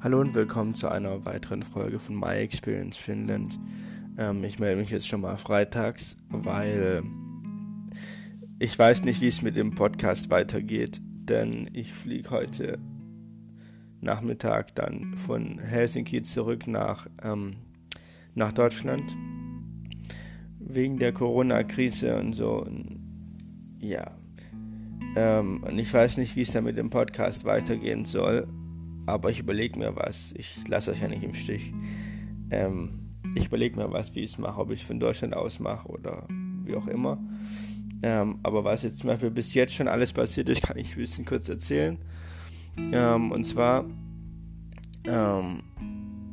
Hallo und willkommen zu einer weiteren Folge von My Experience Finland. Ähm, ich melde mich jetzt schon mal freitags, weil ich weiß nicht, wie es mit dem Podcast weitergeht, denn ich fliege heute Nachmittag dann von Helsinki zurück nach, ähm, nach Deutschland wegen der Corona-Krise und so. Ja, ähm, und ich weiß nicht, wie es da mit dem Podcast weitergehen soll aber ich überlege mir was. Ich lasse euch ja nicht im Stich. Ähm, ich überlege mir was, wie ich es mache, ob ich es von Deutschland aus mache oder wie auch immer. Ähm, aber was jetzt zum Beispiel bis jetzt schon alles passiert ist, kann ich ein bisschen kurz erzählen. Ähm, und zwar, ähm,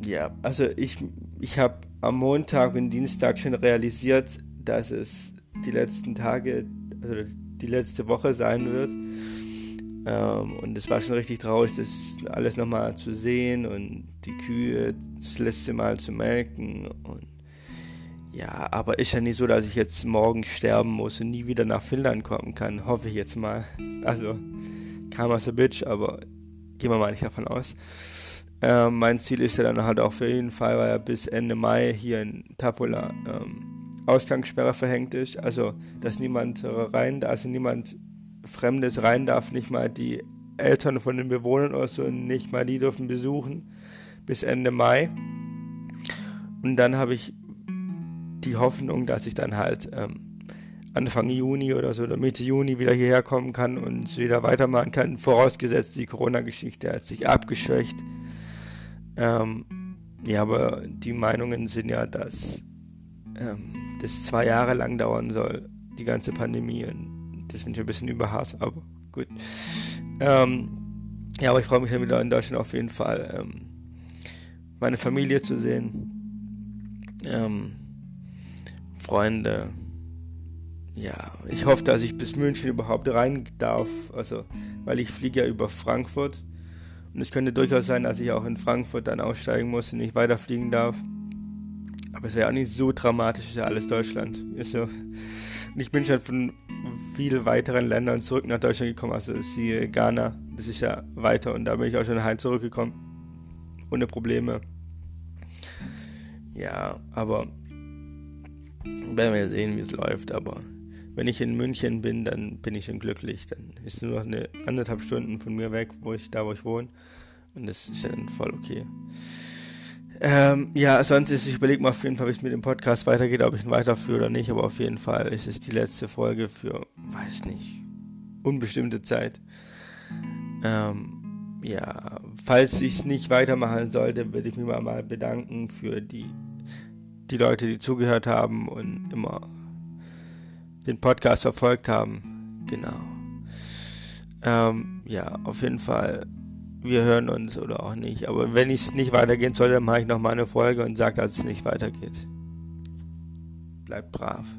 ja, also ich, ich habe am Montag und Dienstag schon realisiert, dass es die letzten Tage, also die letzte Woche sein wird. Ähm, und es war schon richtig traurig, das alles nochmal zu sehen und die Kühe das letzte Mal zu melken. Und ja, aber ist ja nicht so, dass ich jetzt morgen sterben muss und nie wieder nach Finnland kommen kann. Hoffe ich jetzt mal. Also, karma's a bitch, aber gehen wir mal nicht davon aus. Ähm, mein Ziel ist ja dann halt auch für jeden Fall, weil ja bis Ende Mai hier in Tapula ähm, Ausgangssperre verhängt ist. Also, dass niemand rein, also niemand Fremdes rein darf, nicht mal die Eltern von den Bewohnern oder so, nicht mal die dürfen besuchen bis Ende Mai. Und dann habe ich die Hoffnung, dass ich dann halt ähm, Anfang Juni oder so oder Mitte Juni wieder hierher kommen kann und wieder weitermachen kann, vorausgesetzt die Corona-Geschichte hat sich abgeschwächt. Ähm, ja, aber die Meinungen sind ja, dass ähm, das zwei Jahre lang dauern soll, die ganze Pandemie. Und das finde ich ein bisschen überhart, aber gut. Ähm, ja, aber ich freue mich dann wieder in Deutschland auf jeden Fall, ähm, meine Familie zu sehen, ähm, Freunde. Ja, ich hoffe, dass ich bis München überhaupt rein darf, also, weil ich fliege ja über Frankfurt. Und es könnte durchaus sein, dass ich auch in Frankfurt dann aussteigen muss und nicht weiterfliegen darf. Aber es wäre auch nicht so dramatisch, ist ja alles Deutschland. Ist so. Und ich bin schon von viele weiteren Ländern zurück nach Deutschland gekommen. Also siehe Ghana, das ist ja weiter und da bin ich auch schon heim zurückgekommen. Ohne Probleme. Ja, aber werden wir sehen, wie es läuft. Aber wenn ich in München bin, dann bin ich schon glücklich. Dann ist nur noch eine anderthalb Stunden von mir weg, wo ich da, wo ich wohne. Und das ist ja dann voll okay. Ähm, ja, sonst ist, ich überlege mal auf jeden Fall, wie es mit dem Podcast weitergeht, ob ich ihn weiterführe oder nicht, aber auf jeden Fall ist es die letzte Folge für, weiß nicht, unbestimmte Zeit. Ähm, ja, falls ich es nicht weitermachen sollte, würde ich mich mal, mal bedanken für die, die Leute, die zugehört haben und immer den Podcast verfolgt haben. Genau. Ähm, ja, auf jeden Fall wir hören uns oder auch nicht. Aber wenn es nicht weitergehen soll, dann mache ich noch mal eine Folge und sage, dass es nicht weitergeht. Bleibt brav.